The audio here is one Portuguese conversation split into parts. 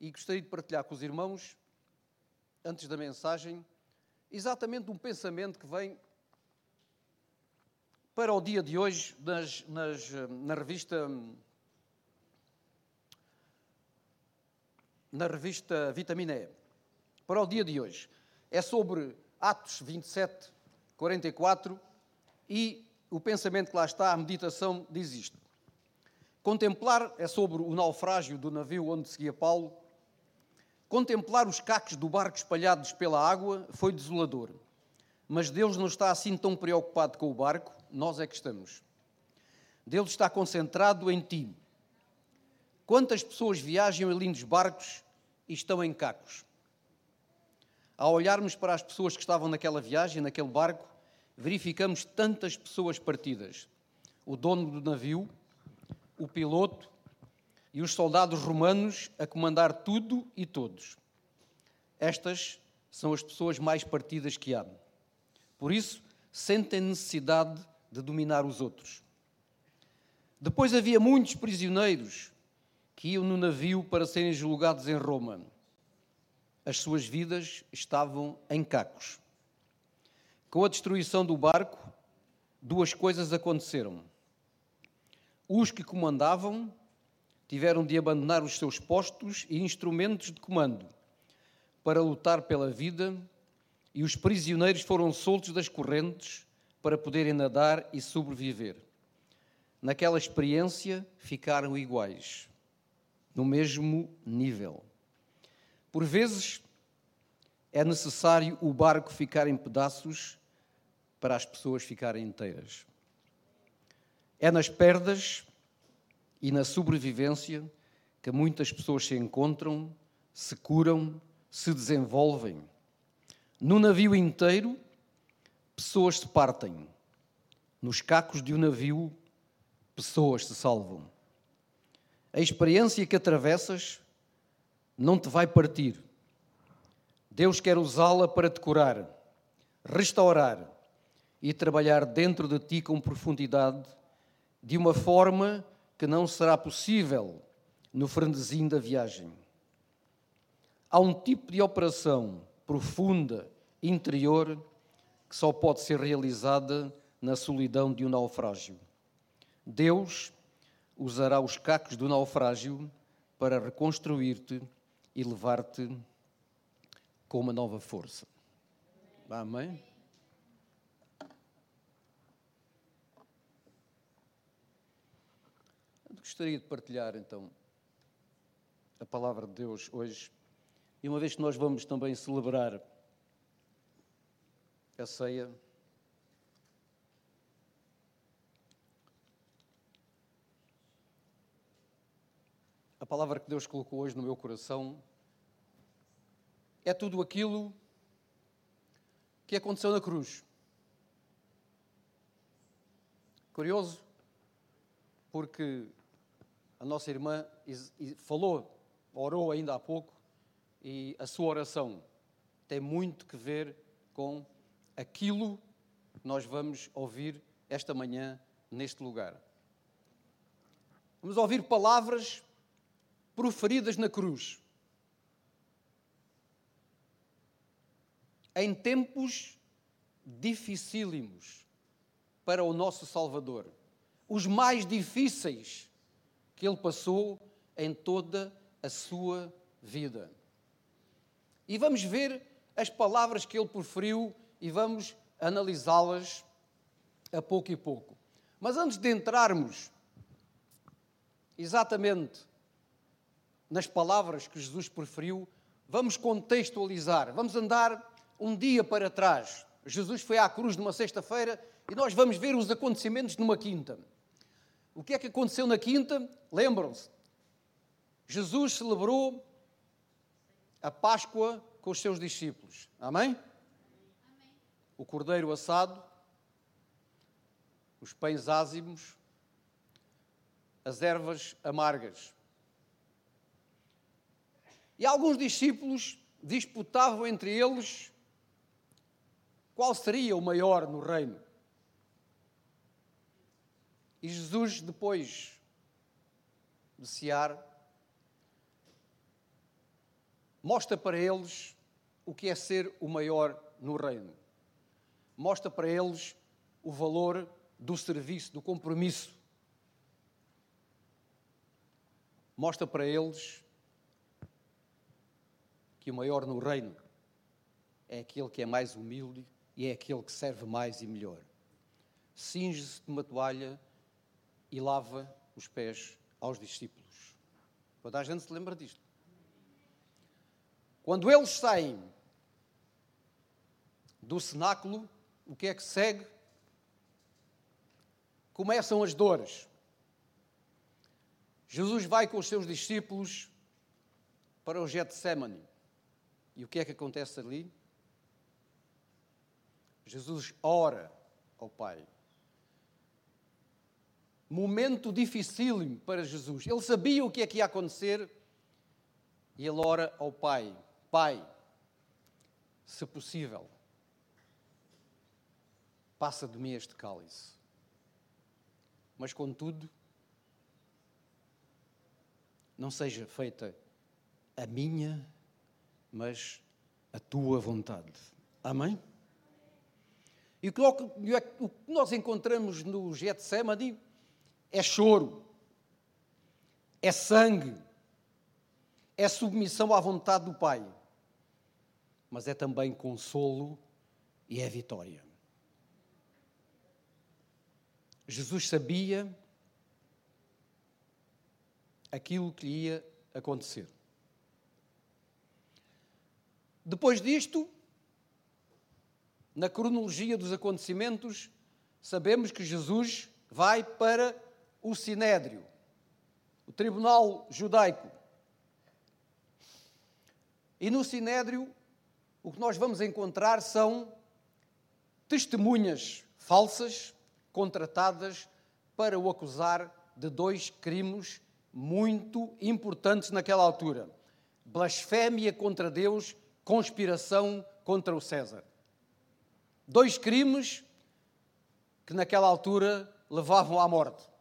e gostaria de partilhar com os irmãos, antes da mensagem, exatamente um pensamento que vem para o dia de hoje nas, nas, na revista na revista Vitamina E. Para o dia de hoje. É sobre Atos 27, 44 e o pensamento que lá está, a meditação, diz isto. Contemplar é sobre o naufrágio do navio onde seguia Paulo. Contemplar os cacos do barco espalhados pela água foi desolador. Mas Deus não está assim tão preocupado com o barco, nós é que estamos. Deus está concentrado em ti. Quantas pessoas viajam em lindos barcos e estão em cacos? Ao olharmos para as pessoas que estavam naquela viagem, naquele barco, verificamos tantas pessoas partidas. O dono do navio, o piloto e os soldados romanos a comandar tudo e todos. Estas são as pessoas mais partidas que há. Por isso, sentem necessidade de dominar os outros. Depois havia muitos prisioneiros que iam no navio para serem julgados em Roma. As suas vidas estavam em cacos. Com a destruição do barco, duas coisas aconteceram. Os que comandavam tiveram de abandonar os seus postos e instrumentos de comando para lutar pela vida, e os prisioneiros foram soltos das correntes para poderem nadar e sobreviver. Naquela experiência ficaram iguais, no mesmo nível. Por vezes é necessário o barco ficar em pedaços para as pessoas ficarem inteiras. É nas perdas e na sobrevivência que muitas pessoas se encontram, se curam, se desenvolvem. No navio inteiro, pessoas se partem. Nos cacos de um navio, pessoas se salvam. A experiência que atravessas não te vai partir. Deus quer usá-la para te curar, restaurar e trabalhar dentro de ti com profundidade de uma forma que não será possível no frenesim da viagem. Há um tipo de operação profunda, interior, que só pode ser realizada na solidão de um naufrágio. Deus usará os cacos do naufrágio para reconstruir-te e levar-te com uma nova força. Amém? Gostaria de partilhar então a palavra de Deus hoje. E uma vez que nós vamos também celebrar a ceia, a palavra que Deus colocou hoje no meu coração é tudo aquilo que aconteceu na cruz. Curioso, porque a nossa irmã falou, orou ainda há pouco, e a sua oração tem muito que ver com aquilo que nós vamos ouvir esta manhã neste lugar. Vamos ouvir palavras proferidas na cruz. Em tempos dificílimos para o nosso Salvador, os mais difíceis que ele passou em toda a sua vida. E vamos ver as palavras que ele proferiu e vamos analisá-las a pouco e pouco. Mas antes de entrarmos exatamente nas palavras que Jesus proferiu, vamos contextualizar, vamos andar um dia para trás. Jesus foi à cruz numa sexta-feira e nós vamos ver os acontecimentos numa quinta. O que é que aconteceu na quinta? Lembram-se? Jesus celebrou a Páscoa com os seus discípulos. Amém? Amém? O cordeiro assado, os pães ázimos, as ervas amargas. E alguns discípulos disputavam entre eles qual seria o maior no reino. E Jesus, depois de cear, mostra para eles o que é ser o maior no reino. Mostra para eles o valor do serviço, do compromisso. Mostra para eles que o maior no reino é aquele que é mais humilde e é aquele que serve mais e melhor. Cinge-se de uma toalha e lava os pés aos discípulos. Toda a gente se lembra disto. Quando eles saem do cenáculo, o que é que segue? Começam as dores. Jesus vai com os seus discípulos para o Getsemane. E o que é que acontece ali? Jesus ora ao Pai. Momento dificílimo para Jesus. Ele sabia o que é que ia acontecer e ele ora ao Pai: Pai, se possível, passa de mim este cálice. Mas, contudo, não seja feita a minha, mas a tua vontade. Amém? E o que nós encontramos no Getsemane é choro, é sangue, é submissão à vontade do Pai, mas é também consolo e é vitória. Jesus sabia aquilo que lhe ia acontecer. Depois disto, na cronologia dos acontecimentos, sabemos que Jesus vai para o Sinédrio, o tribunal judaico. E no Sinédrio, o que nós vamos encontrar são testemunhas falsas contratadas para o acusar de dois crimes muito importantes naquela altura: blasfémia contra Deus, conspiração contra o César. Dois crimes que naquela altura levavam à morte.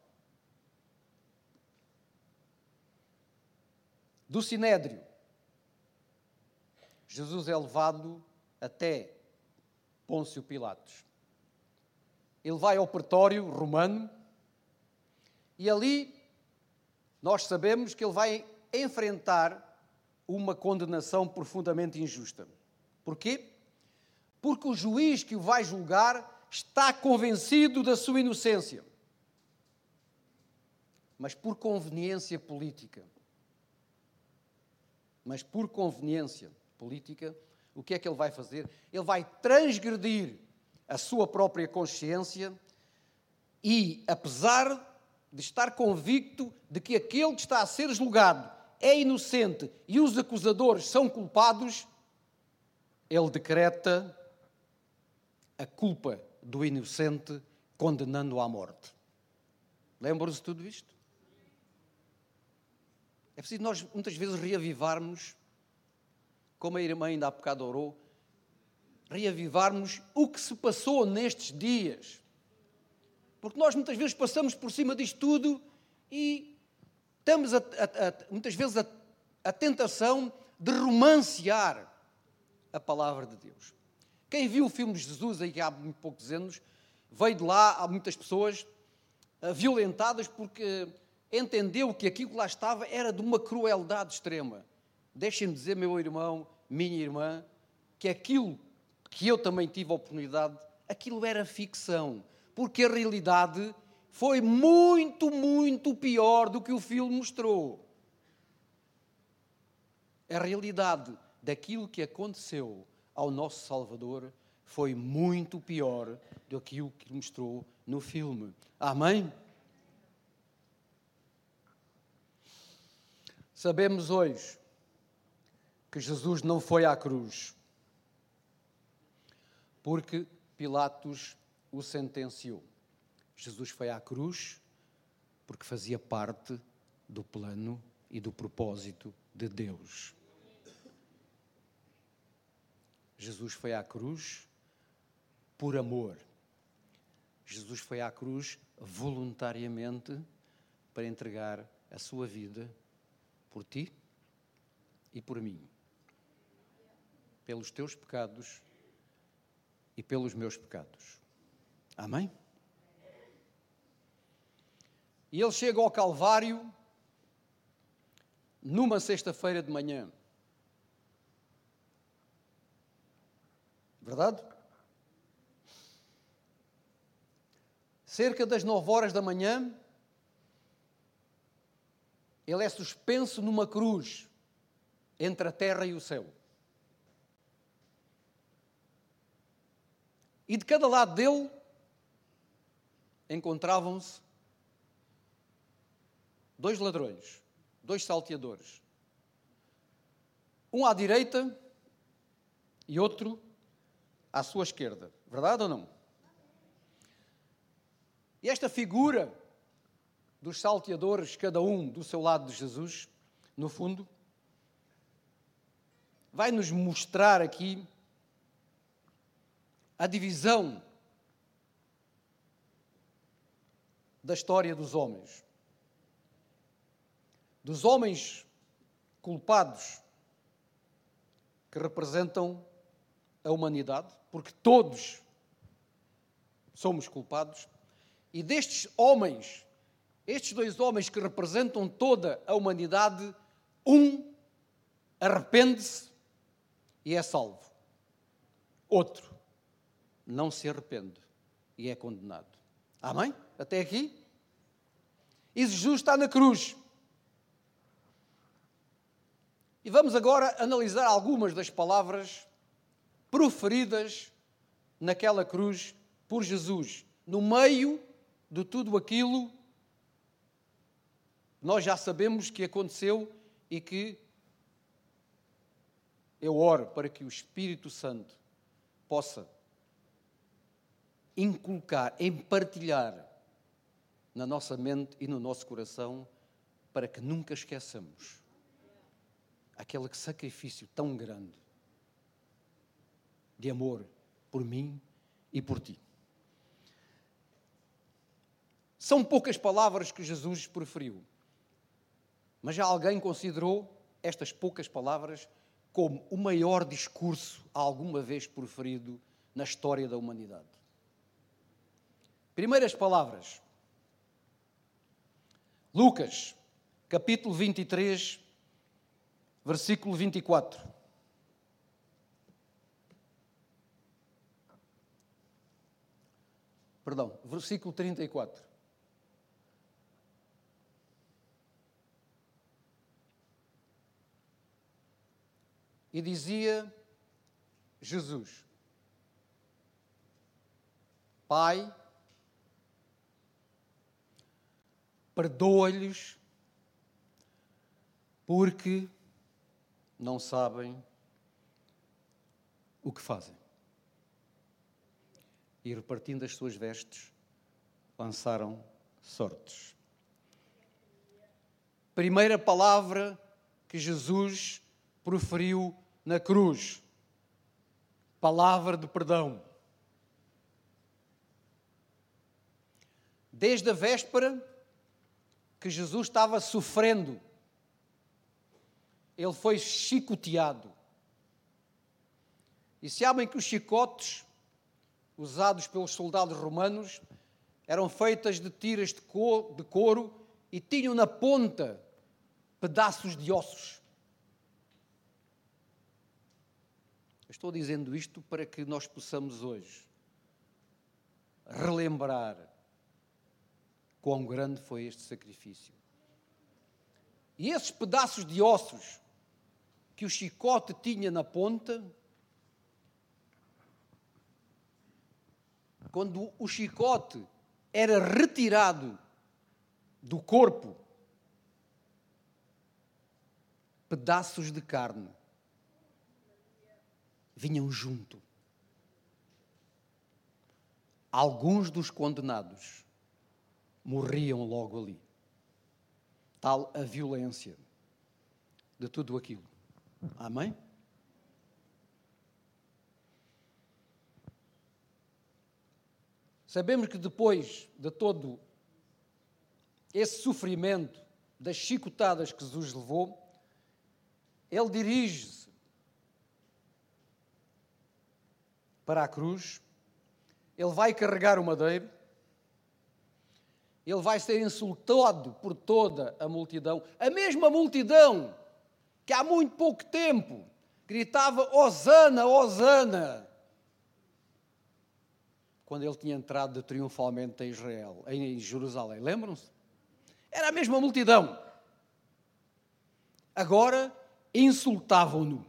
Do Sinédrio, Jesus é levado até Pôncio Pilatos. Ele vai ao pretório romano e ali nós sabemos que ele vai enfrentar uma condenação profundamente injusta. Porquê? porque o juiz que o vai julgar está convencido da sua inocência. Mas por conveniência política. Mas por conveniência política, o que é que ele vai fazer? Ele vai transgredir a sua própria consciência e, apesar de estar convicto de que aquele que está a ser julgado é inocente e os acusadores são culpados, ele decreta a culpa do inocente, condenando-o à morte. Lembram-se de tudo isto? Preciso nós muitas vezes reavivarmos, como a irmã ainda há bocado orou, reavivarmos o que se passou nestes dias. Porque nós muitas vezes passamos por cima disto tudo e temos a, a, a, muitas vezes a tentação de romancear a palavra de Deus. Quem viu o filme de Jesus aí há muito poucos anos, veio de lá, há muitas pessoas uh, violentadas porque entendeu que aquilo que lá estava era de uma crueldade extrema. Deixem-me dizer, meu irmão, minha irmã, que aquilo que eu também tive a oportunidade, aquilo era ficção, porque a realidade foi muito, muito pior do que o filme mostrou. A realidade daquilo que aconteceu ao nosso Salvador foi muito pior do que o que mostrou no filme. Amém? Sabemos hoje que Jesus não foi à cruz porque Pilatos o sentenciou. Jesus foi à cruz porque fazia parte do plano e do propósito de Deus. Jesus foi à cruz por amor. Jesus foi à cruz voluntariamente para entregar a sua vida por ti e por mim. pelos teus pecados e pelos meus pecados. Amém? E ele chega ao Calvário numa sexta-feira de manhã. Verdade? Cerca das nove horas da manhã, ele é suspenso numa cruz entre a terra e o céu. E de cada lado dele encontravam-se dois ladrões, dois salteadores. Um à direita e outro à sua esquerda. Verdade ou não? E esta figura dos salteadores, cada um do seu lado de Jesus, no fundo, vai nos mostrar aqui a divisão da história dos homens. Dos homens culpados que representam a humanidade, porque todos somos culpados, e destes homens, estes dois homens que representam toda a humanidade, um arrepende-se e é salvo. Outro não se arrepende e é condenado. Amém? Até aqui? E Jesus está na cruz. E vamos agora analisar algumas das palavras proferidas naquela cruz por Jesus, no meio de tudo aquilo nós já sabemos que aconteceu e que eu oro para que o Espírito Santo possa inculcar, empartilhar na nossa mente e no nosso coração, para que nunca esqueçamos aquele sacrifício tão grande de amor por mim e por ti. São poucas palavras que Jesus preferiu, mas já alguém considerou estas poucas palavras como o maior discurso alguma vez proferido na história da humanidade. Primeiras palavras. Lucas, capítulo 23, versículo 24. Perdão, versículo 34. E dizia Jesus: Pai, perdoa-lhes, porque não sabem o que fazem. E repartindo as suas vestes, lançaram sortes. Primeira palavra que Jesus proferiu na cruz. Palavra de perdão. Desde a véspera, que Jesus estava sofrendo. Ele foi chicoteado. E sabem que os chicotes usados pelos soldados romanos eram feitas de tiras de couro e tinham na ponta pedaços de ossos. Estou dizendo isto para que nós possamos hoje relembrar quão grande foi este sacrifício. E esses pedaços de ossos que o chicote tinha na ponta, quando o chicote era retirado do corpo, pedaços de carne vinham junto. Alguns dos condenados morriam logo ali. Tal a violência de tudo aquilo. Amém? Sabemos que depois de todo esse sofrimento, das chicotadas que Jesus levou, ele dirige-se para a cruz, ele vai carregar o madeiro, ele vai ser insultado por toda a multidão, a mesma multidão que há muito pouco tempo gritava Hosana, Hosana, quando ele tinha entrado triunfalmente em Israel, em Jerusalém. Lembram-se? Era a mesma multidão. Agora insultavam-no.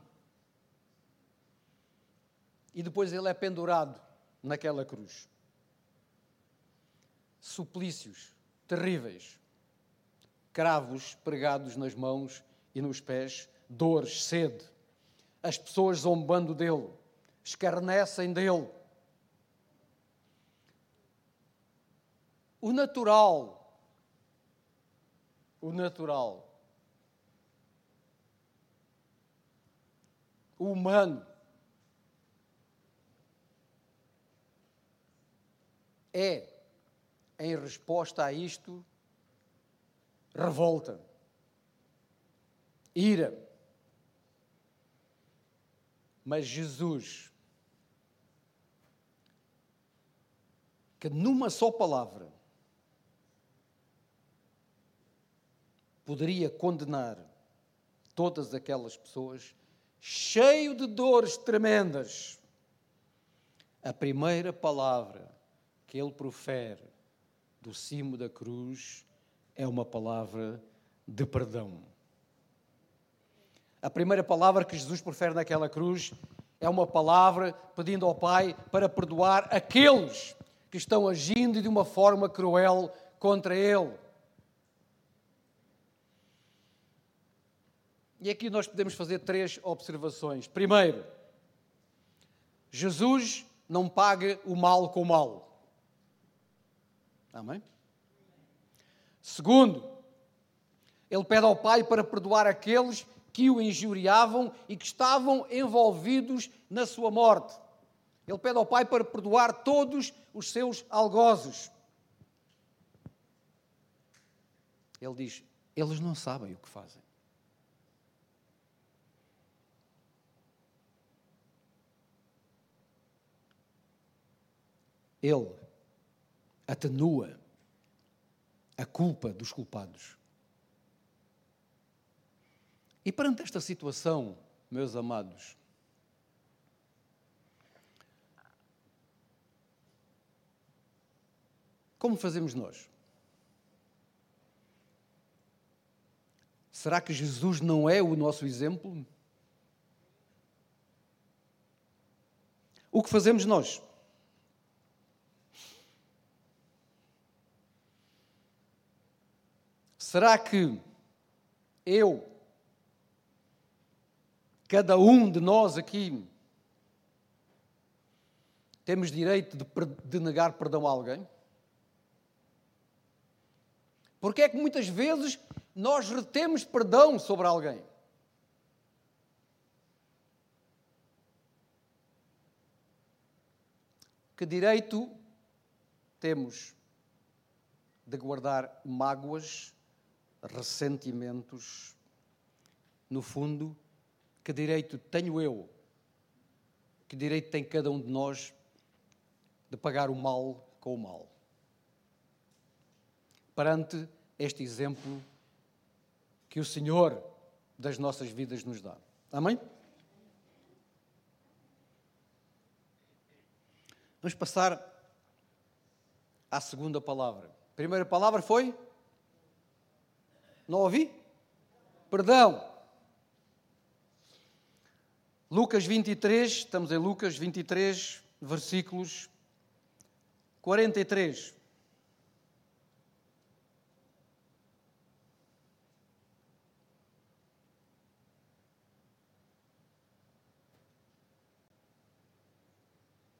E depois ele é pendurado naquela cruz. Suplícios terríveis, cravos pregados nas mãos e nos pés, dores, sede, as pessoas zombando dele, escarnecem dele. O natural, o natural, o humano, é, em resposta a isto, revolta, ira. Mas Jesus, que numa só palavra poderia condenar todas aquelas pessoas, cheio de dores tremendas, a primeira palavra que ele profere do cimo da cruz é uma palavra de perdão. A primeira palavra que Jesus profere naquela cruz é uma palavra pedindo ao Pai para perdoar aqueles que estão agindo de uma forma cruel contra Ele. E aqui nós podemos fazer três observações. Primeiro, Jesus não paga o mal com o mal. Amém? Segundo, ele pede ao Pai para perdoar aqueles que o injuriavam e que estavam envolvidos na sua morte. Ele pede ao Pai para perdoar todos os seus algozes. Ele diz: eles não sabem o que fazem. Ele atenua a culpa dos culpados. E perante esta situação, meus amados, como fazemos nós? Será que Jesus não é o nosso exemplo? O que fazemos nós? Será que eu, cada um de nós aqui, temos direito de, de negar perdão a alguém? Porque é que muitas vezes nós retemos perdão sobre alguém? Que direito temos de guardar mágoas ressentimentos. No fundo, que direito tenho eu, que direito tem cada um de nós de pagar o mal com o mal? Perante este exemplo que o Senhor das nossas vidas nos dá. Amém? Vamos passar à segunda palavra. A primeira palavra foi não ouvi? Perdão. Lucas 23, estamos em Lucas 23, versículos 43.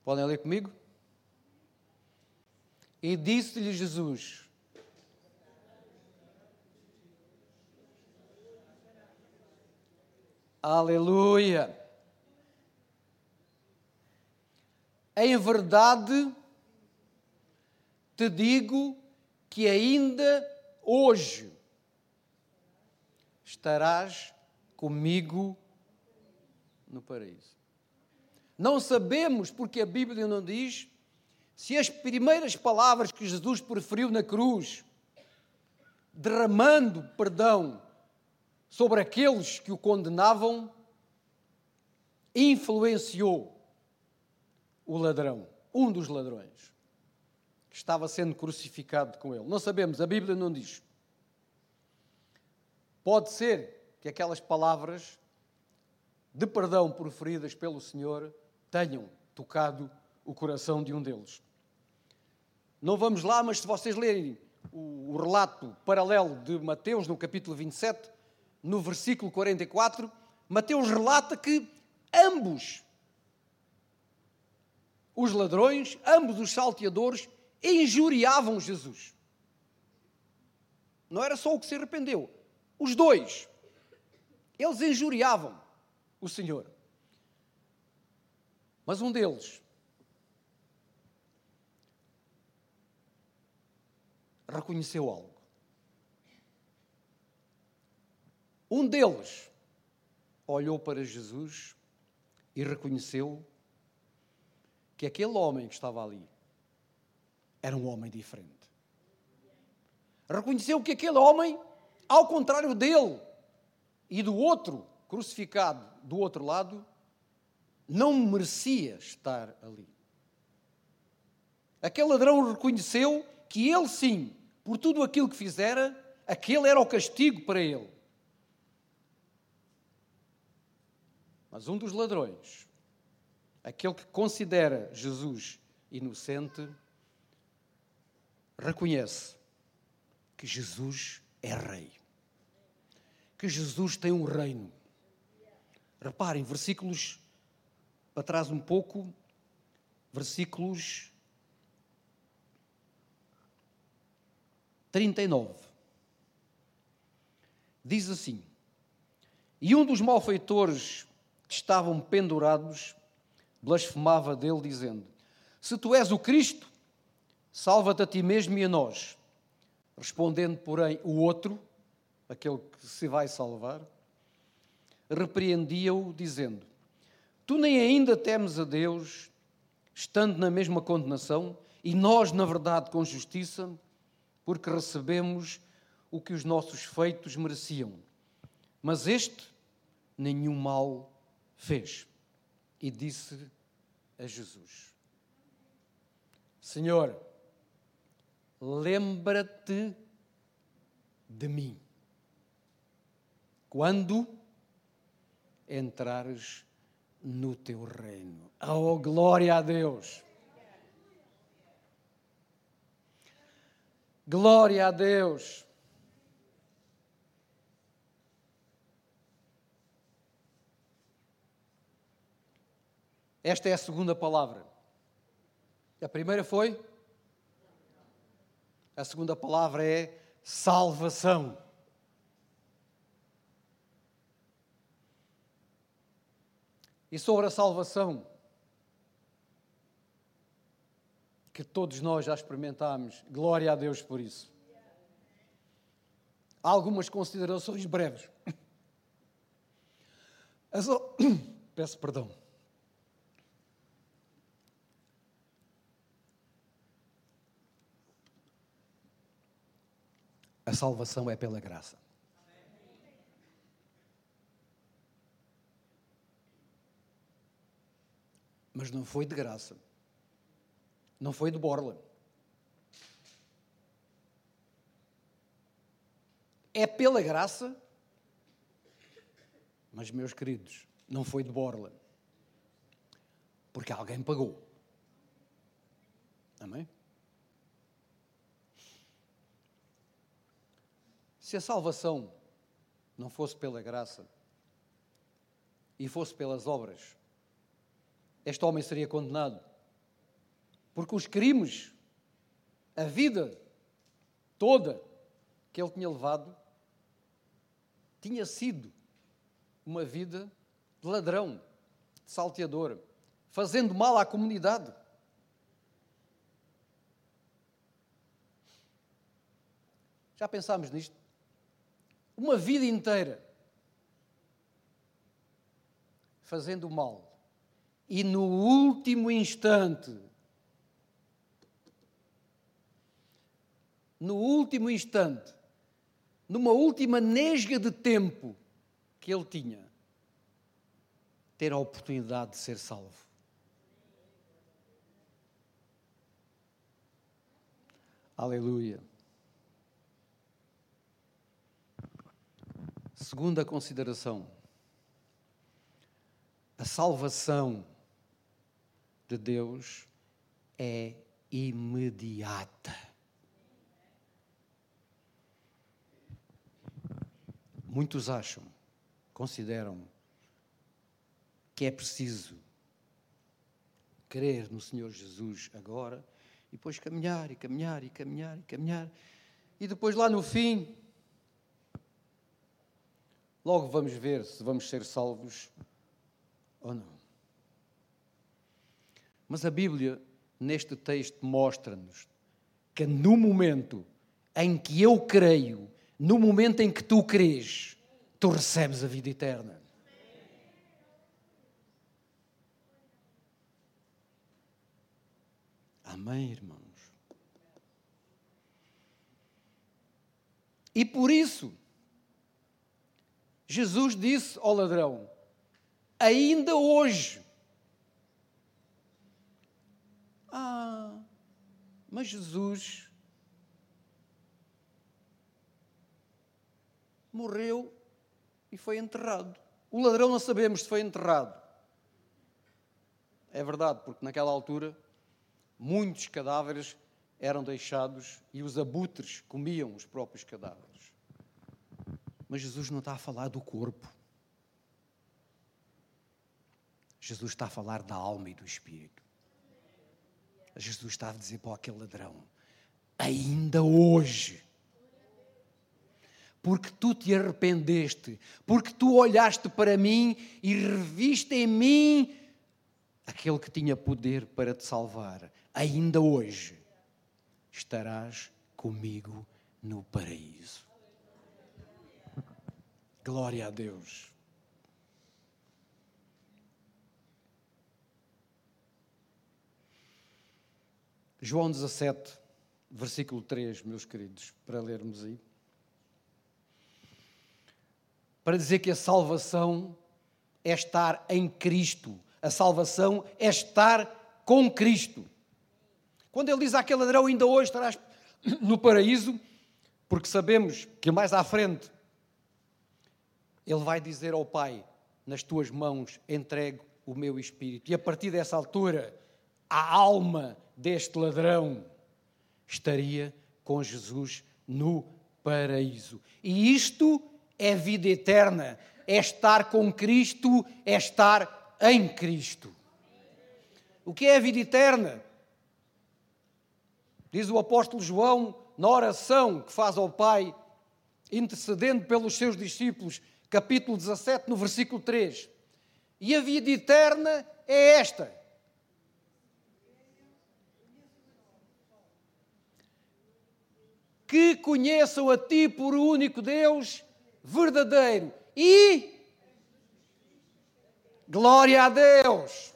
Podem ler comigo? E disse-lhe Jesus: Aleluia! Em verdade, te digo que ainda hoje estarás comigo no paraíso. Não sabemos porque a Bíblia não diz se as primeiras palavras que Jesus preferiu na cruz, derramando perdão sobre aqueles que o condenavam, influenciou o ladrão, um dos ladrões, que estava sendo crucificado com ele. Não sabemos, a Bíblia não diz. Pode ser que aquelas palavras de perdão proferidas pelo Senhor tenham tocado o coração de um deles. Não vamos lá, mas se vocês lerem o relato paralelo de Mateus, no capítulo 27, no versículo 44, Mateus relata que ambos os ladrões, ambos os salteadores, injuriavam Jesus. Não era só o que se arrependeu, os dois. Eles injuriavam o Senhor. Mas um deles reconheceu algo. Um deles olhou para Jesus e reconheceu que aquele homem que estava ali era um homem diferente. Reconheceu que aquele homem, ao contrário dele e do outro crucificado do outro lado, não merecia estar ali. Aquele ladrão reconheceu que ele sim, por tudo aquilo que fizera, aquele era o castigo para ele. Mas um dos ladrões, aquele que considera Jesus inocente, reconhece que Jesus é rei. Que Jesus tem um reino. Reparem, versículos para trás um pouco, versículos 39. Diz assim: E um dos malfeitores estavam pendurados blasfemava dele, dizendo: Se tu és o Cristo, salva-te a ti mesmo e a nós. Respondendo, porém, o outro, aquele que se vai salvar, repreendia-o, dizendo: Tu nem ainda temes a Deus, estando na mesma condenação, e nós, na verdade, com justiça, porque recebemos o que os nossos feitos mereciam. Mas este nenhum mal fez. E disse a Jesus: Senhor, lembra-te de mim quando entrares no teu reino. Oh, glória a Deus! Glória a Deus. Esta é a segunda palavra. A primeira foi? A segunda palavra é salvação. E sobre a salvação, que todos nós já experimentámos. Glória a Deus por isso. Há algumas considerações breves. As... Peço perdão. A salvação é pela graça. Mas não foi de graça. Não foi de Borla. É pela graça, mas, meus queridos, não foi de Borla. Porque alguém pagou. Amém? Se a salvação não fosse pela graça e fosse pelas obras, este homem seria condenado. Porque os crimes, a vida toda que ele tinha levado, tinha sido uma vida de ladrão, de salteador, fazendo mal à comunidade. Já pensámos nisto? Uma vida inteira fazendo mal e no último instante, no último instante, numa última nesga de tempo que ele tinha, ter a oportunidade de ser salvo. Aleluia. Segunda consideração. A salvação de Deus é imediata. Muitos acham, consideram que é preciso crer no Senhor Jesus agora e depois caminhar e caminhar e caminhar e caminhar e depois lá no fim logo vamos ver se vamos ser salvos ou não. Mas a Bíblia, neste texto, mostra-nos que no momento em que eu creio, no momento em que tu crês, tu recebes a vida eterna. Amém, irmãos? E por isso, Jesus disse ao ladrão: ainda hoje. Ah, mas Jesus morreu e foi enterrado. O ladrão não sabemos se foi enterrado. É verdade, porque naquela altura muitos cadáveres eram deixados e os abutres comiam os próprios cadáveres. Mas Jesus não está a falar do corpo. Jesus está a falar da alma e do espírito. Jesus está a dizer para aquele ladrão: ainda hoje, porque tu te arrependeste, porque tu olhaste para mim e reviste em mim aquele que tinha poder para te salvar, ainda hoje estarás comigo no paraíso. Glória a Deus. João 17, versículo 3, meus queridos, para lermos aí. Para dizer que a salvação é estar em Cristo. A salvação é estar com Cristo. Quando ele diz àquele ladrão, ainda hoje estarás no paraíso, porque sabemos que mais à frente ele vai dizer ao Pai: Nas tuas mãos entrego o meu espírito. E a partir dessa altura, a alma deste ladrão estaria com Jesus no paraíso. E isto é vida eterna, é estar com Cristo, é estar em Cristo. O que é a vida eterna? Diz o apóstolo João na oração que faz ao Pai, intercedendo pelos seus discípulos, capítulo 17, no versículo 3. E a vida eterna é esta: que conheçam a Ti por único Deus verdadeiro e glória a Deus.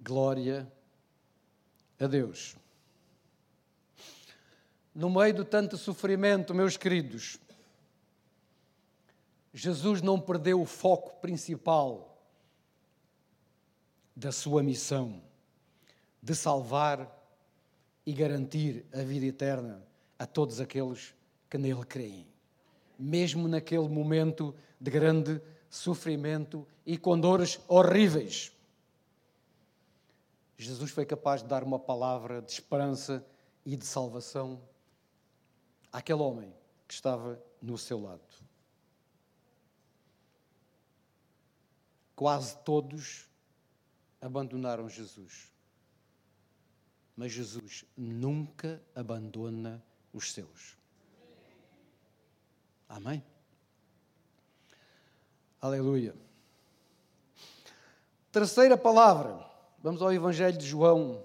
Glória a Deus. No meio de tanto sofrimento, meus queridos, Jesus não perdeu o foco principal da sua missão de salvar e garantir a vida eterna a todos aqueles que nele creem. Mesmo naquele momento de grande sofrimento e com dores horríveis. Jesus foi capaz de dar uma palavra de esperança e de salvação àquele homem que estava no seu lado. Quase todos abandonaram Jesus. Mas Jesus nunca abandona os seus. Amém? Aleluia. Terceira palavra. Vamos ao Evangelho de João,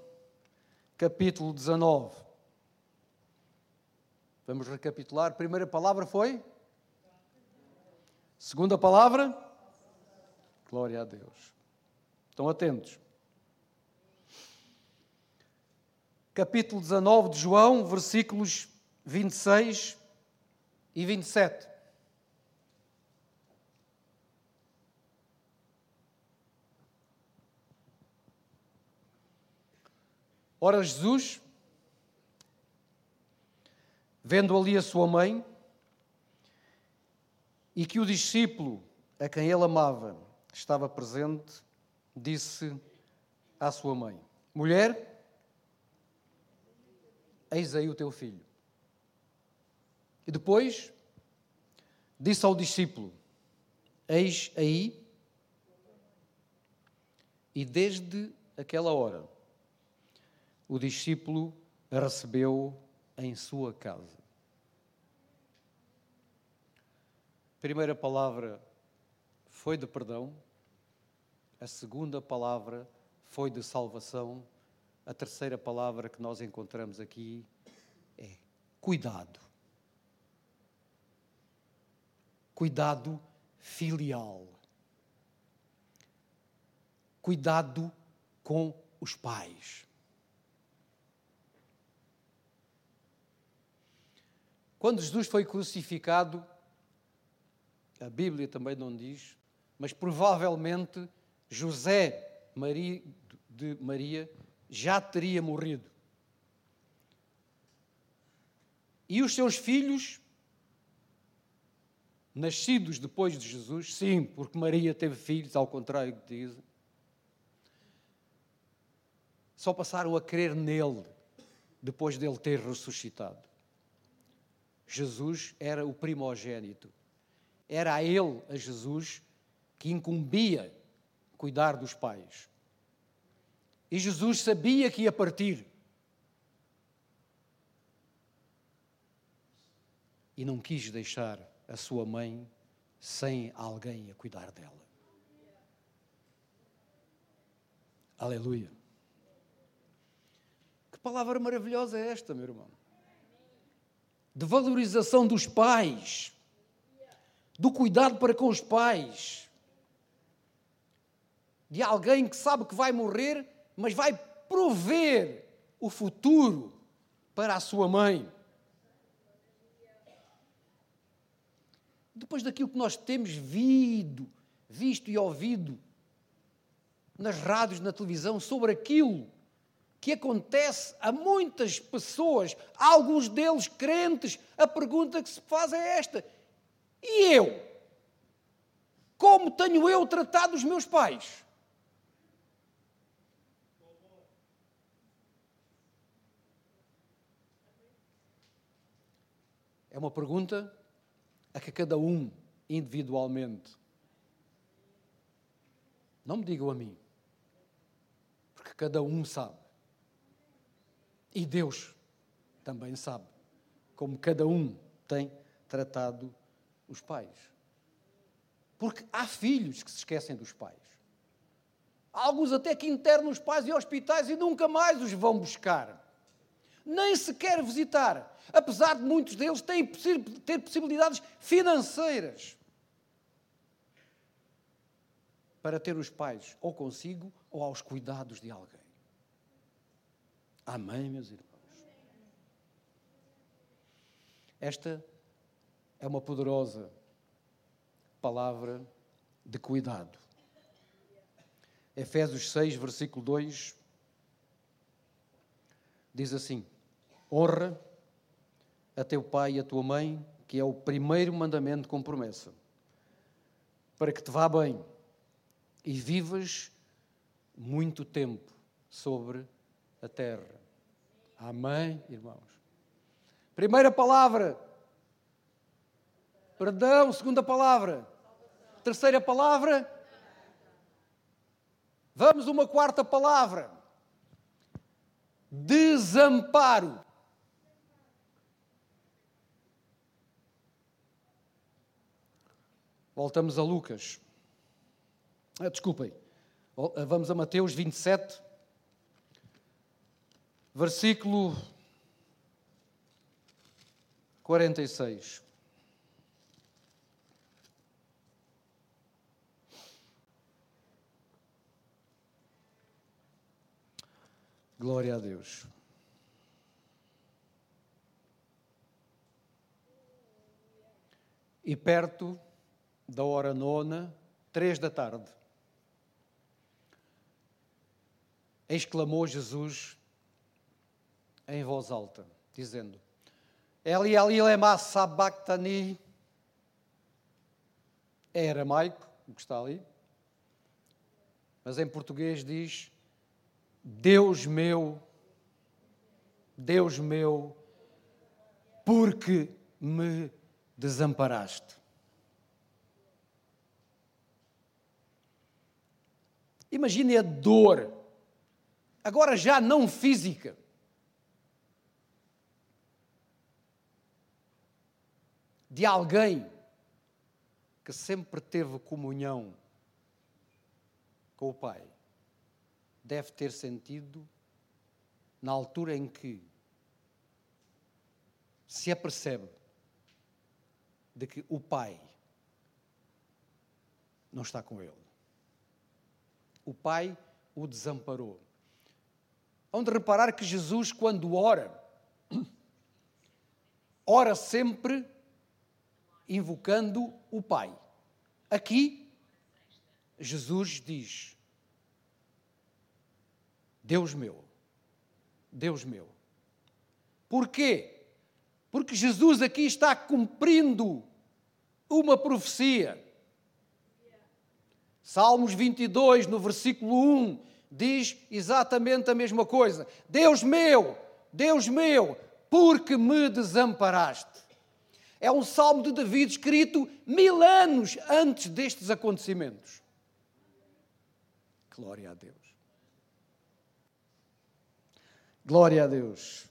capítulo 19. Vamos recapitular. Primeira palavra foi Segunda palavra? Glória a Deus. Estão atentos. Capítulo 19 de João, versículos 26 e 27. Ora, Jesus, vendo ali a sua mãe, e que o discípulo a quem ele amava estava presente, disse à sua mãe: Mulher, eis aí o teu filho. E depois disse ao discípulo: Eis aí. E desde aquela hora, o discípulo recebeu em sua casa. A primeira palavra foi de perdão, a segunda palavra foi de salvação, a terceira palavra que nós encontramos aqui é cuidado. Cuidado filial. Cuidado com os pais. Quando Jesus foi crucificado, a Bíblia também não diz, mas provavelmente José Maria, de Maria já teria morrido. E os seus filhos, nascidos depois de Jesus, sim, porque Maria teve filhos, ao contrário do que dizem, só passaram a crer nele depois dele ter ressuscitado. Jesus era o primogênito. Era a ele, a Jesus, que incumbia cuidar dos pais. E Jesus sabia que ia partir. E não quis deixar a sua mãe sem alguém a cuidar dela. Aleluia. Que palavra maravilhosa é esta, meu irmão? De valorização dos pais, do cuidado para com os pais, de alguém que sabe que vai morrer, mas vai prover o futuro para a sua mãe. Depois daquilo que nós temos visto, visto e ouvido nas rádios, na televisão, sobre aquilo que acontece a muitas pessoas, alguns deles crentes, a pergunta que se faz é esta: e eu? Como tenho eu tratado os meus pais? É uma pergunta a que cada um individualmente. Não me digam a mim, porque cada um sabe. E Deus também sabe como cada um tem tratado os pais. Porque há filhos que se esquecem dos pais. Há alguns até que internam os pais em hospitais e nunca mais os vão buscar. Nem sequer visitar. Apesar de muitos deles terem ter possibilidades financeiras para ter os pais ou consigo ou aos cuidados de alguém. Amém, meus irmãos? Esta é uma poderosa palavra de cuidado. Efésios 6, versículo 2 diz assim: Honra a teu pai e a tua mãe, que é o primeiro mandamento com promessa, para que te vá bem e vivas muito tempo sobre a terra. Amém, irmãos? Primeira palavra, perdão. Segunda palavra, terceira palavra. Vamos uma quarta palavra, desamparo. Voltamos a Lucas. Ah, desculpem. Vamos a Mateus 27, versículo 46. Glória a Deus. E perto da hora nona, três da tarde, exclamou Jesus em voz alta, dizendo: Eli, Eli, lema sabachthani. É aramaico, o que está ali. Mas em português diz: Deus meu, Deus meu, porque me desamparaste. Imagine a dor, agora já não física. De alguém que sempre teve comunhão com o Pai, deve ter sentido na altura em que se apercebe de que o Pai não está com ele. O Pai o desamparou. Onde reparar que Jesus, quando ora, ora sempre invocando o Pai. Aqui, Jesus diz: Deus meu, Deus meu. Porquê? Porque Jesus aqui está cumprindo uma profecia. Salmos 22, no versículo 1, diz exatamente a mesma coisa: Deus meu, Deus meu, porque me desamparaste. É um salmo de David escrito mil anos antes destes acontecimentos. Glória a Deus. Glória a Deus.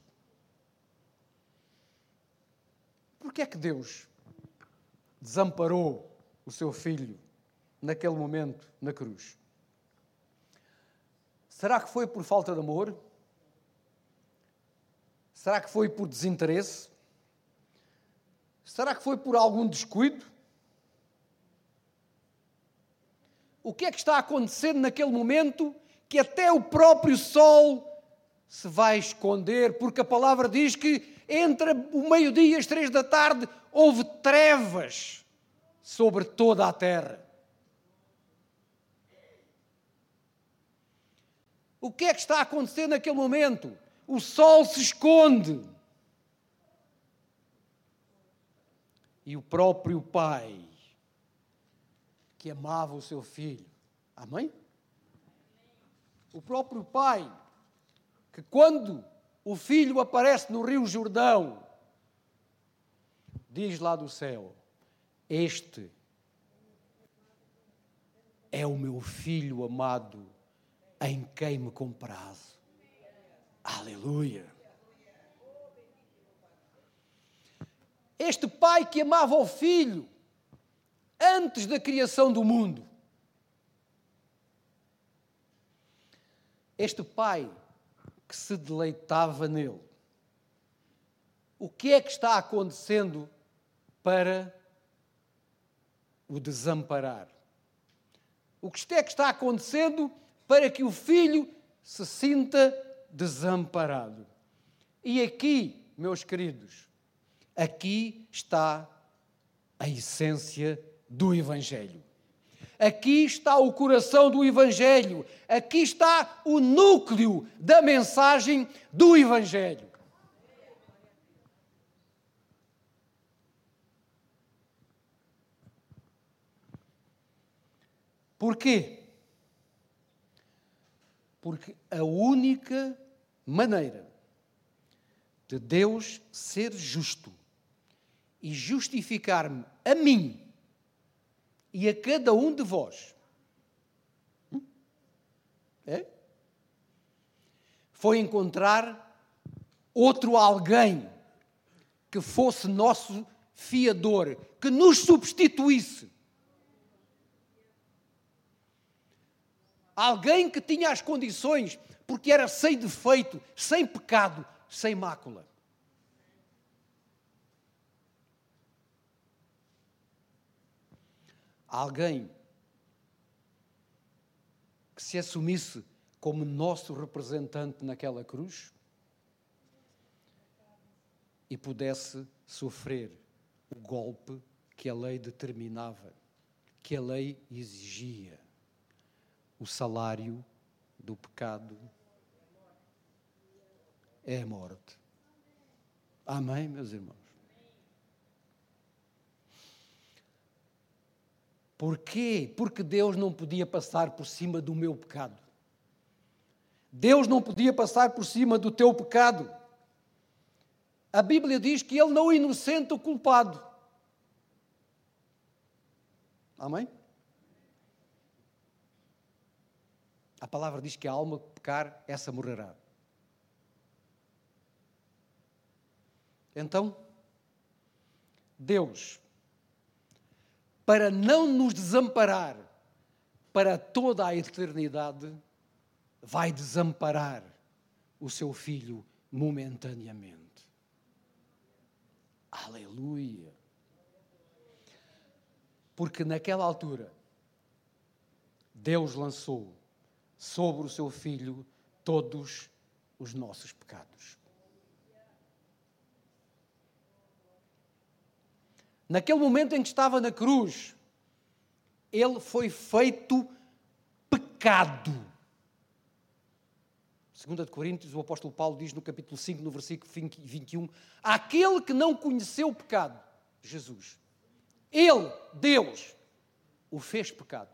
Por que é que Deus desamparou o seu filho naquele momento na cruz? Será que foi por falta de amor? Será que foi por desinteresse? Será que foi por algum descuido? O que é que está acontecendo naquele momento que até o próprio sol se vai esconder, porque a palavra diz que entre o meio-dia e as três da tarde houve trevas sobre toda a terra. O que é que está acontecendo naquele momento? O sol se esconde. E o próprio pai, que amava o seu filho, amém? O próprio pai que quando o filho aparece no Rio Jordão, diz lá do céu: Este é o meu filho amado, em quem me comprazo. Aleluia. Este pai que amava o filho antes da criação do mundo. Este pai que se deleitava nele. O que é que está acontecendo para o desamparar? O que é que está acontecendo para que o filho se sinta desamparado? E aqui, meus queridos, aqui está a essência do Evangelho. Aqui está o coração do Evangelho. Aqui está o núcleo da mensagem do Evangelho. Porquê? Porque a única maneira de Deus ser justo e justificar-me a mim e a cada um de vós. É? Foi encontrar outro alguém que fosse nosso fiador, que nos substituísse. Alguém que tinha as condições, porque era sem defeito, sem pecado, sem mácula. Alguém que se assumisse como nosso representante naquela cruz e pudesse sofrer o golpe que a lei determinava, que a lei exigia. O salário do pecado é a morte. Amém, meus irmãos? Porquê? Porque Deus não podia passar por cima do meu pecado. Deus não podia passar por cima do teu pecado. A Bíblia diz que Ele não inocente o culpado. Amém? A palavra diz que a alma pecar, essa morrerá. Então, Deus, para não nos desamparar para toda a eternidade, vai desamparar o seu filho momentaneamente. Aleluia! Porque naquela altura, Deus lançou sobre o seu filho todos os nossos pecados. Naquele momento em que estava na cruz, ele foi feito pecado. 2 de Coríntios, o apóstolo Paulo diz no capítulo 5, no versículo 21, aquele que não conheceu o pecado, Jesus, ele, Deus, o fez pecado,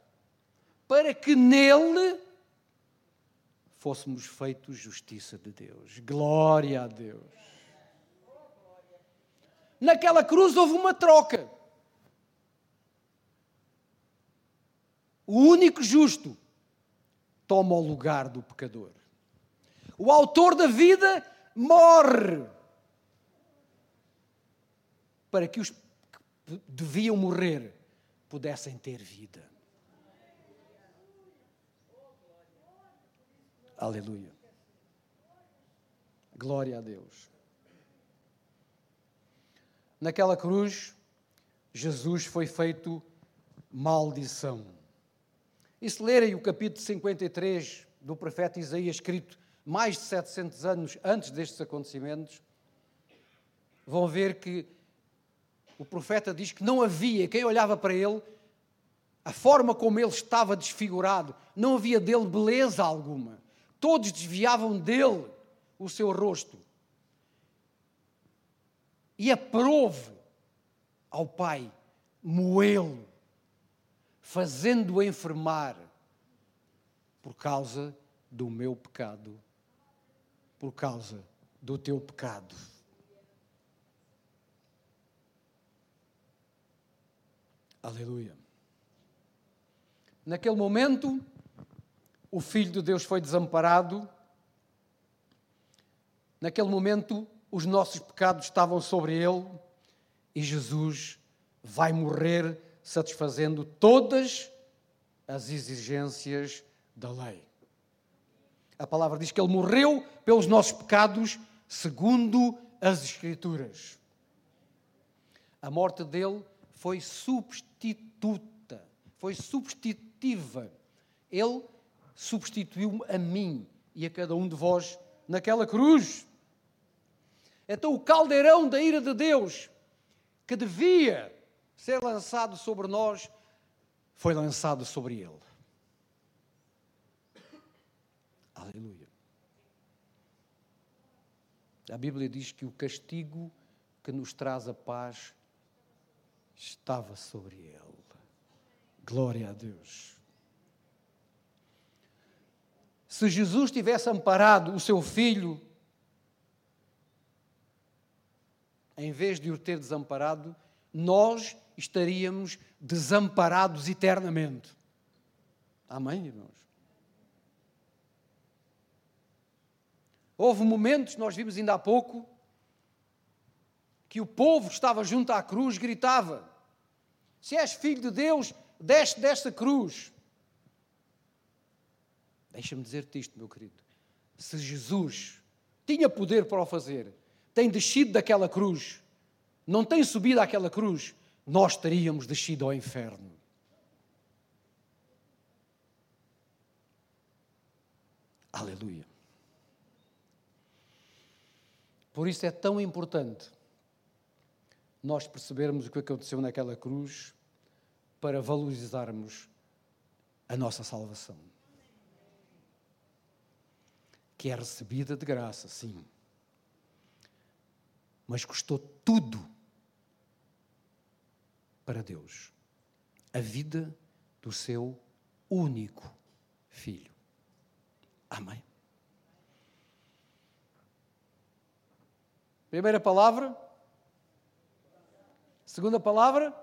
para que nele fôssemos feitos justiça de Deus. Glória a Deus. Naquela cruz houve uma troca. O único justo toma o lugar do pecador. O autor da vida morre para que os que deviam morrer pudessem ter vida. Aleluia. Glória a Deus. Naquela cruz, Jesus foi feito maldição. E se lerem o capítulo 53 do profeta Isaías, escrito mais de 700 anos antes destes acontecimentos, vão ver que o profeta diz que não havia quem olhava para ele, a forma como ele estava desfigurado, não havia dele beleza alguma. Todos desviavam dele o seu rosto e aprove ao Pai moê-lo, fazendo-o enfermar por causa do meu pecado, por causa do teu pecado. Aleluia. Naquele momento, o Filho de Deus foi desamparado. Naquele momento, os nossos pecados estavam sobre ele e Jesus vai morrer satisfazendo todas as exigências da lei. A palavra diz que ele morreu pelos nossos pecados, segundo as Escrituras. A morte dele foi substituta, foi substitutiva. Ele substituiu-me a mim e a cada um de vós naquela cruz. Então, o caldeirão da ira de Deus, que devia ser lançado sobre nós, foi lançado sobre ele. Aleluia. A Bíblia diz que o castigo que nos traz a paz estava sobre ele. Glória a Deus. Se Jesus tivesse amparado o seu filho em vez de o ter desamparado, nós estaríamos desamparados eternamente. Amém, irmãos? Houve momentos, nós vimos ainda há pouco, que o povo que estava junto à cruz gritava: Se és filho de Deus, desce desta cruz. Deixa-me dizer-te isto, meu querido. Se Jesus tinha poder para o fazer, tem descido daquela cruz, não tem subido àquela cruz, nós teríamos descido ao inferno. Aleluia. Por isso é tão importante nós percebermos o que aconteceu naquela cruz para valorizarmos a nossa salvação. Que é recebida de graça, sim. Mas custou tudo para Deus. A vida do seu único filho. Amém. Primeira palavra. Segunda palavra.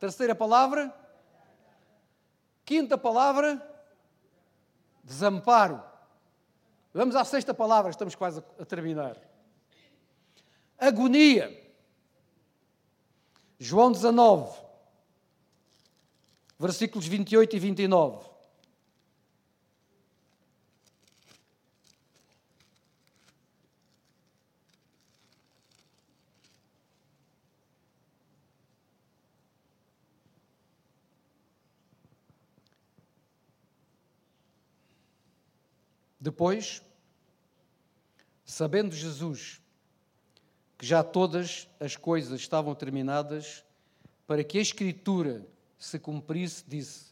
Terceira palavra. Quinta palavra. Desamparo. Vamos à sexta palavra, estamos quase a terminar. Agonia. João 19, versículos 28 e 29. Depois, sabendo Jesus que já todas as coisas estavam terminadas, para que a Escritura se cumprisse, disse: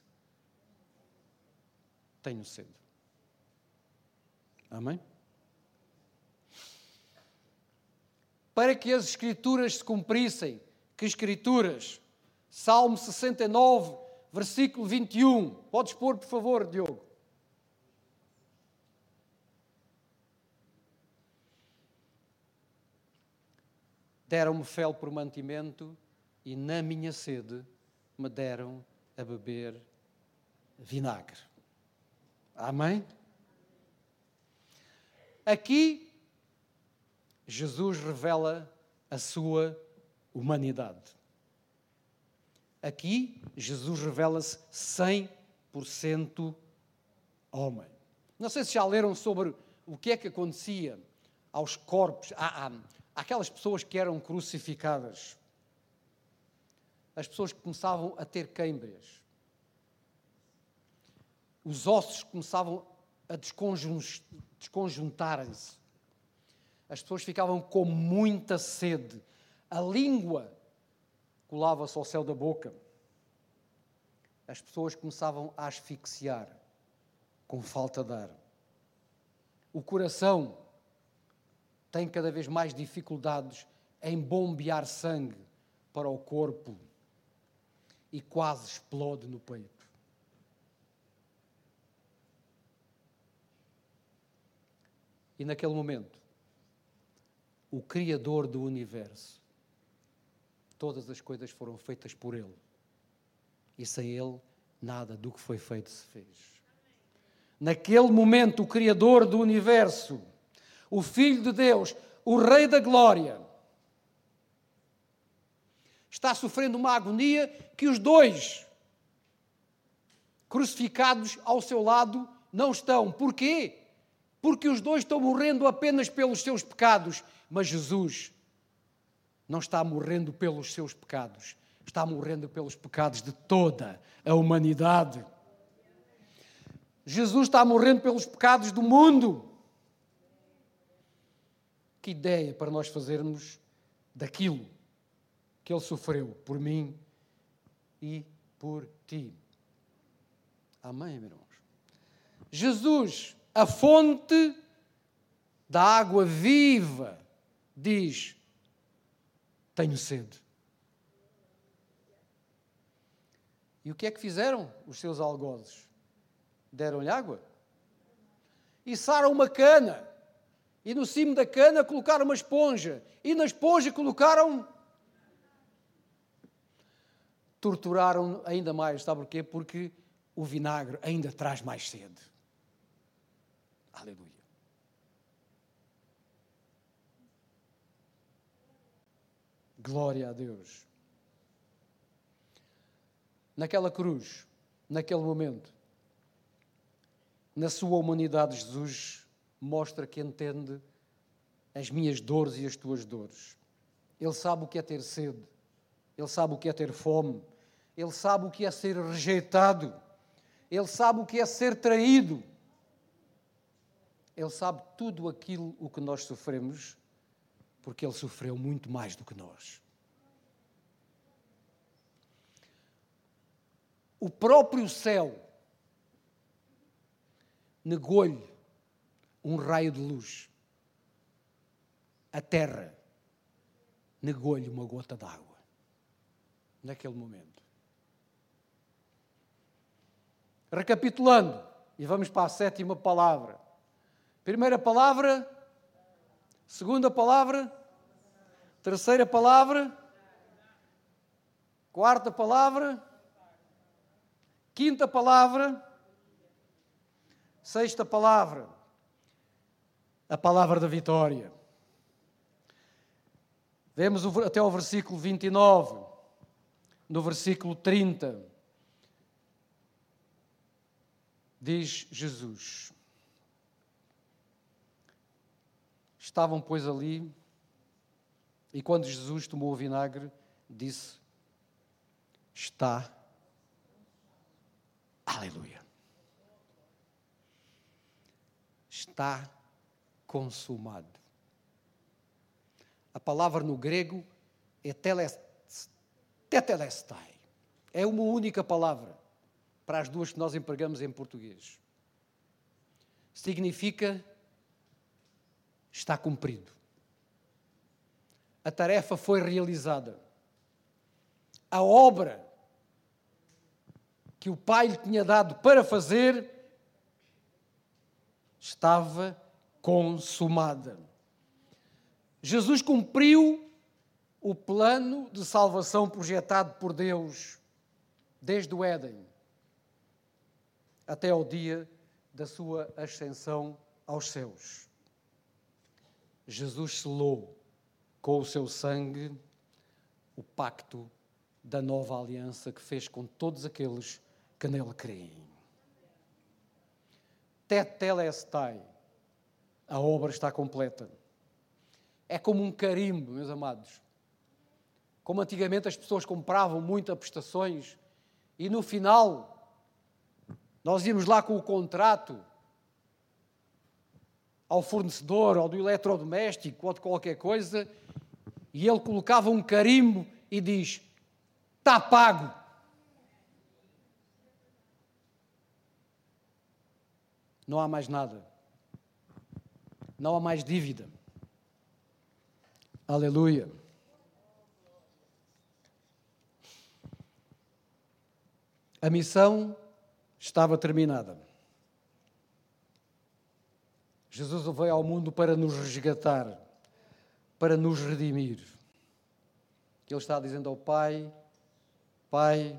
Tenho sede. Amém? Para que as Escrituras se cumprissem, que Escrituras? Salmo 69, versículo 21. Podes pôr, por favor, Diogo. Deram-me fel por mantimento e na minha sede me deram a beber vinagre. Amém? Aqui, Jesus revela a sua humanidade. Aqui, Jesus revela-se 100% homem. Não sei se já leram sobre o que é que acontecia aos corpos, aquelas pessoas que eram crucificadas, as pessoas começavam a ter queimbras, os ossos começavam a desconjuntarem-se, as pessoas ficavam com muita sede, a língua colava-se ao céu da boca, as pessoas começavam a asfixiar com falta de ar. O coração tem cada vez mais dificuldades em bombear sangue para o corpo e quase explode no peito. E naquele momento, o Criador do universo, todas as coisas foram feitas por Ele. E sem Ele, nada do que foi feito se fez. Naquele momento, o Criador do universo o Filho de Deus, o Rei da Glória, está sofrendo uma agonia que os dois crucificados ao seu lado não estão. Porquê? Porque os dois estão morrendo apenas pelos seus pecados, mas Jesus não está morrendo pelos seus pecados, está morrendo pelos pecados de toda a humanidade. Jesus está morrendo pelos pecados do mundo. Que ideia para nós fazermos daquilo que ele sofreu por mim e por ti. Amém, irmãos? Jesus, a fonte da água viva, diz: Tenho sede. E o que é que fizeram os seus algozes? Deram-lhe água? Içaram uma cana e no cimo da cana colocaram uma esponja. E na esponja colocaram. Torturaram ainda mais. Sabe porquê? Porque o vinagre ainda traz mais sede. Aleluia. Glória a Deus. Naquela cruz, naquele momento, na sua humanidade, Jesus mostra que entende as minhas dores e as tuas dores. Ele sabe o que é ter sede, ele sabe o que é ter fome, ele sabe o que é ser rejeitado, ele sabe o que é ser traído. Ele sabe tudo aquilo o que nós sofremos, porque Ele sofreu muito mais do que nós. O próprio céu negou-lhe um raio de luz. A terra negou-lhe uma gota d'água. Naquele momento. Recapitulando, e vamos para a sétima palavra. Primeira palavra, segunda palavra, terceira palavra, quarta palavra, quinta palavra, sexta palavra, a palavra da vitória. Vemos até o versículo 29, no versículo 30. Diz Jesus: Estavam, pois, ali, e quando Jesus tomou o vinagre, disse: Está. Aleluia. Está consumado. A palavra no grego é tetelestai. É uma única palavra para as duas que nós empregamos em português. Significa está cumprido. A tarefa foi realizada. A obra que o Pai lhe tinha dado para fazer estava consumada. Jesus cumpriu o plano de salvação projetado por Deus desde o Éden até ao dia da sua ascensão aos céus. Jesus selou com o seu sangue o pacto da nova aliança que fez com todos aqueles que nele creem. Tetelestai, a obra está completa. É como um carimbo, meus amados. Como antigamente as pessoas compravam muitas prestações e no final nós íamos lá com o contrato ao fornecedor ou do eletrodoméstico ou de qualquer coisa e ele colocava um carimbo e diz: está pago. Não há mais nada. Não há mais dívida. Aleluia. A missão estava terminada. Jesus veio ao mundo para nos resgatar, para nos redimir. Ele está dizendo ao Pai: Pai,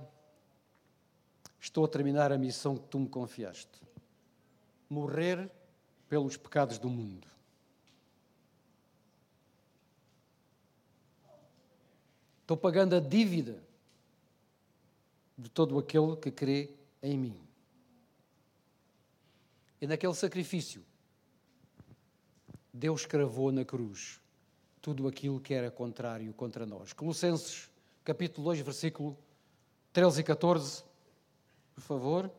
estou a terminar a missão que tu me confiaste. Morrer pelos pecados do mundo. Estou pagando a dívida de todo aquele que crê em mim. E naquele sacrifício, Deus cravou na cruz tudo aquilo que era contrário contra nós. Colossenses, capítulo 2, versículo 13 e 14, por favor.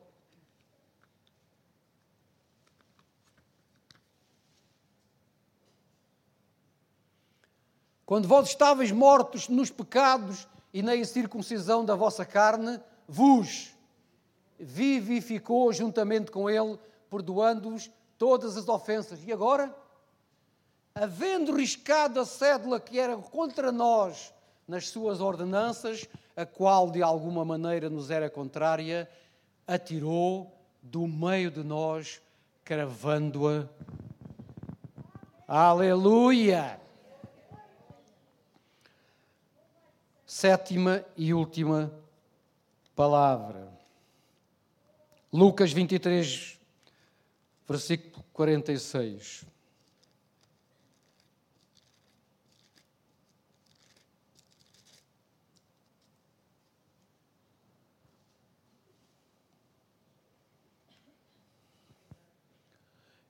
Quando vós estáveis mortos nos pecados e na incircuncisão da vossa carne, vos vivificou juntamente com ele perdoando-os todas as ofensas. E agora, havendo riscado a cédula que era contra nós nas suas ordenanças, a qual de alguma maneira nos era contrária, atirou do meio de nós, cravando-a. Aleluia! Sétima e última palavra. Lucas 23, versículo 46.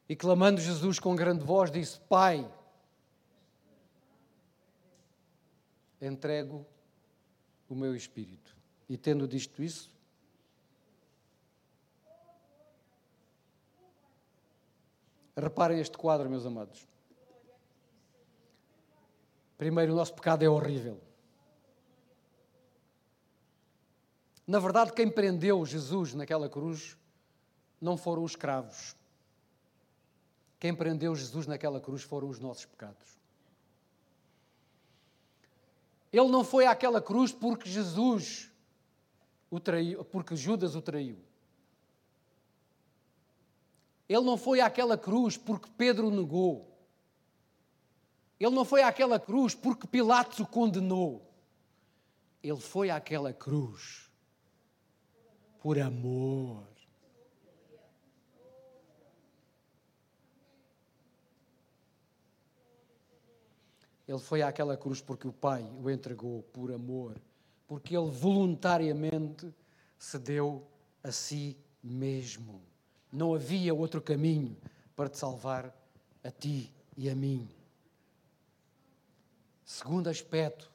E clamando Jesus com grande voz, disse: Pai, entrego o meu espírito. E tendo dito isso, Reparem este quadro, meus amados. Primeiro, o nosso pecado é horrível. Na verdade, quem prendeu Jesus naquela cruz não foram os escravos. Quem prendeu Jesus naquela cruz foram os nossos pecados. Ele não foi àquela cruz porque Jesus o traiu, porque Judas o traiu. Ele não foi àquela cruz porque Pedro o negou. Ele não foi àquela cruz porque Pilatos o condenou. Ele foi àquela cruz por amor. Ele foi àquela cruz porque o Pai o entregou por amor, porque ele voluntariamente se deu a si mesmo. Não havia outro caminho para te salvar a ti e a mim. Segundo aspecto,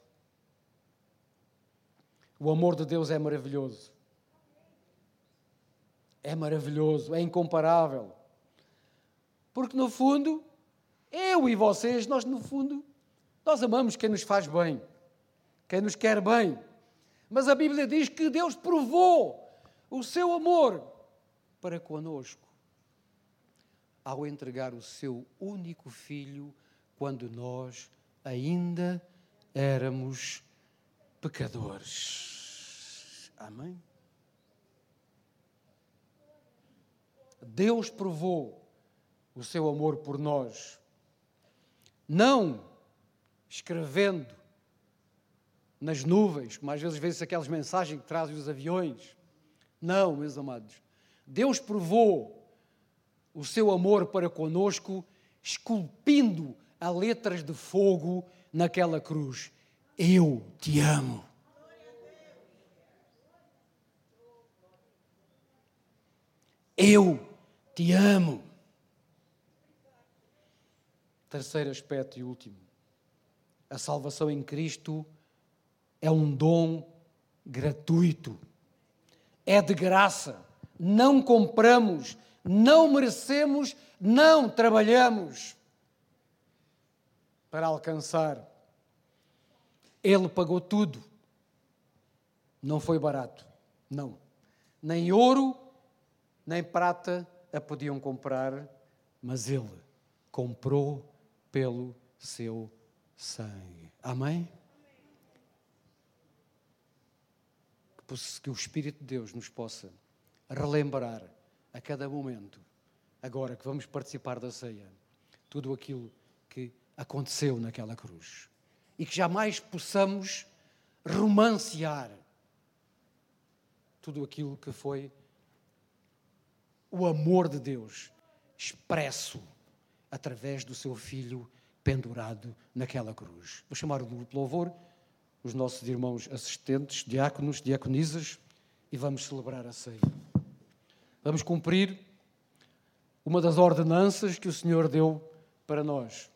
o amor de Deus é maravilhoso. É maravilhoso, é incomparável. Porque no fundo, eu e vocês, nós no fundo nós amamos quem nos faz bem, quem nos quer bem. Mas a Bíblia diz que Deus provou o seu amor para conosco ao entregar o seu único filho quando nós ainda éramos pecadores. Amém? Deus provou o seu amor por nós, não escrevendo nas nuvens, como às vezes vê-se aquelas mensagens que trazem os aviões. Não, meus amados. Deus provou o seu amor para conosco, esculpindo a letras de fogo naquela cruz. Eu te amo. Eu te amo. Terceiro aspecto e último. A salvação em Cristo é um dom gratuito. É de graça. Não compramos, não merecemos, não trabalhamos para alcançar. Ele pagou tudo. Não foi barato. Não. Nem ouro, nem prata a podiam comprar, mas ele comprou pelo seu sangue. Amém? Que o Espírito de Deus nos possa relembrar a cada momento, agora que vamos participar da ceia, tudo aquilo que aconteceu naquela cruz. E que jamais possamos romancear tudo aquilo que foi o amor de Deus expresso através do seu Filho pendurado naquela cruz. Vou chamar o grupo louvor, os nossos irmãos assistentes, diáconos, diaconisas, e vamos celebrar a ceia. Vamos cumprir uma das ordenanças que o Senhor deu para nós.